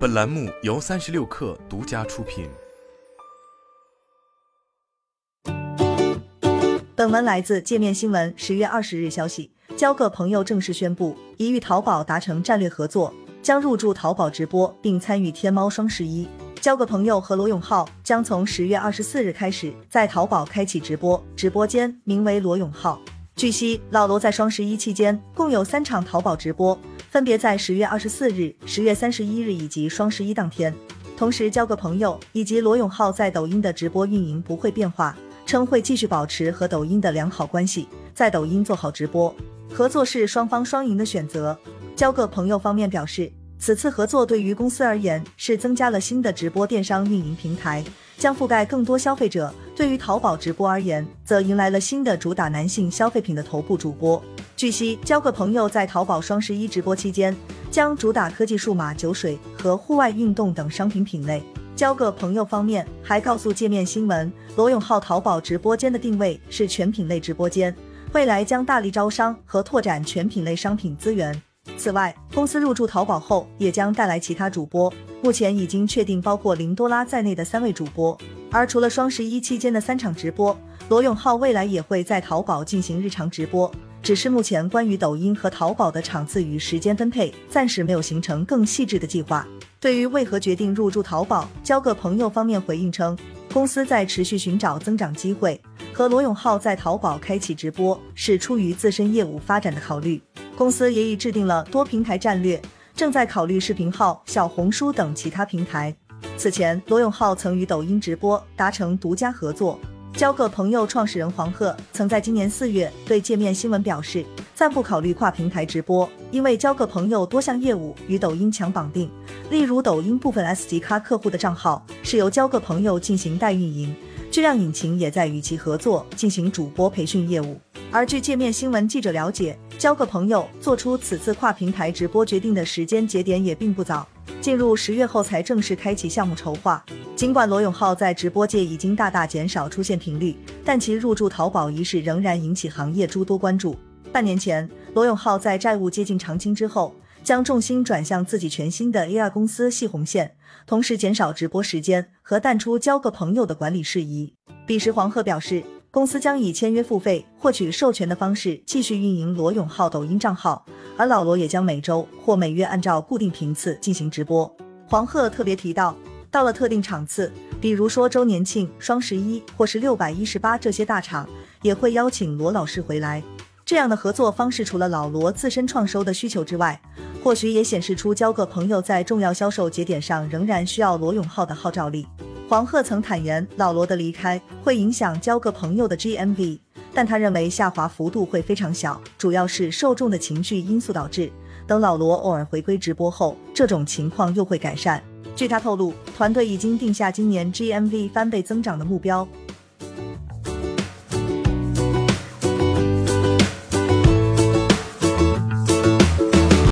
本栏目由三十六氪独家出品。本文来自界面新闻。十月二十日消息，交个朋友正式宣布，已与淘宝达成战略合作，将入驻淘宝直播，并参与天猫双十一。交个朋友和罗永浩将从十月二十四日开始在淘宝开启直播，直播间名为罗永浩。据悉，老罗在双十一期间共有三场淘宝直播。分别在十月二十四日、十月三十一日以及双十一当天。同时，交个朋友以及罗永浩在抖音的直播运营不会变化，称会继续保持和抖音的良好关系，在抖音做好直播。合作是双方双赢的选择。交个朋友方面表示，此次合作对于公司而言是增加了新的直播电商运营平台，将覆盖更多消费者。对于淘宝直播而言，则迎来了新的主打男性消费品的头部主播。据悉，交个朋友在淘宝双十一直播期间，将主打科技、数码、酒水和户外运动等商品品类。交个朋友方面还告诉界面新闻，罗永浩淘宝直播间的定位是全品类直播间，未来将大力招商和拓展全品类商品资源。此外，公司入驻淘宝后，也将带来其他主播，目前已经确定包括林多拉在内的三位主播。而除了双十一期间的三场直播，罗永浩未来也会在淘宝进行日常直播。只是目前关于抖音和淘宝的场次与时间分配，暂时没有形成更细致的计划。对于为何决定入驻淘宝，交个朋友方面回应称，公司在持续寻找增长机会，和罗永浩在淘宝开启直播是出于自身业务发展的考虑。公司也已制定了多平台战略，正在考虑视频号、小红书等其他平台。此前，罗永浩曾与抖音直播达成独家合作。交个朋友创始人黄鹤曾在今年四月对界面新闻表示，暂不考虑跨平台直播，因为交个朋友多项业务与抖音强绑定，例如抖音部分 S 级咖客户的账号是由交个朋友进行代运营，巨量引擎也在与其合作进行主播培训业务。而据界面新闻记者了解，交个朋友做出此次跨平台直播决定的时间节点也并不早。进入十月后才正式开启项目筹划。尽管罗永浩在直播界已经大大减少出现频率，但其入驻淘宝一事仍然引起行业诸多关注。半年前，罗永浩在债务接近偿清之后，将重心转向自己全新的 AI 公司系红线，同时减少直播时间和淡出交个朋友的管理事宜。彼时，黄鹤表示，公司将以签约付费、获取授权的方式继续运营罗永浩抖音账号。而老罗也将每周或每月按照固定频次进行直播。黄鹤特别提到，到了特定场次，比如说周年庆、双十一或是六百一十八这些大场，也会邀请罗老师回来。这样的合作方式，除了老罗自身创收的需求之外，或许也显示出交个朋友在重要销售节点上仍然需要罗永浩的号召力。黄鹤曾坦言，老罗的离开会影响交个朋友的 GMV。但他认为下滑幅度会非常小，主要是受众的情绪因素导致。等老罗偶尔回归直播后，这种情况又会改善。据他透露，团队已经定下今年 GMV 翻倍增长的目标，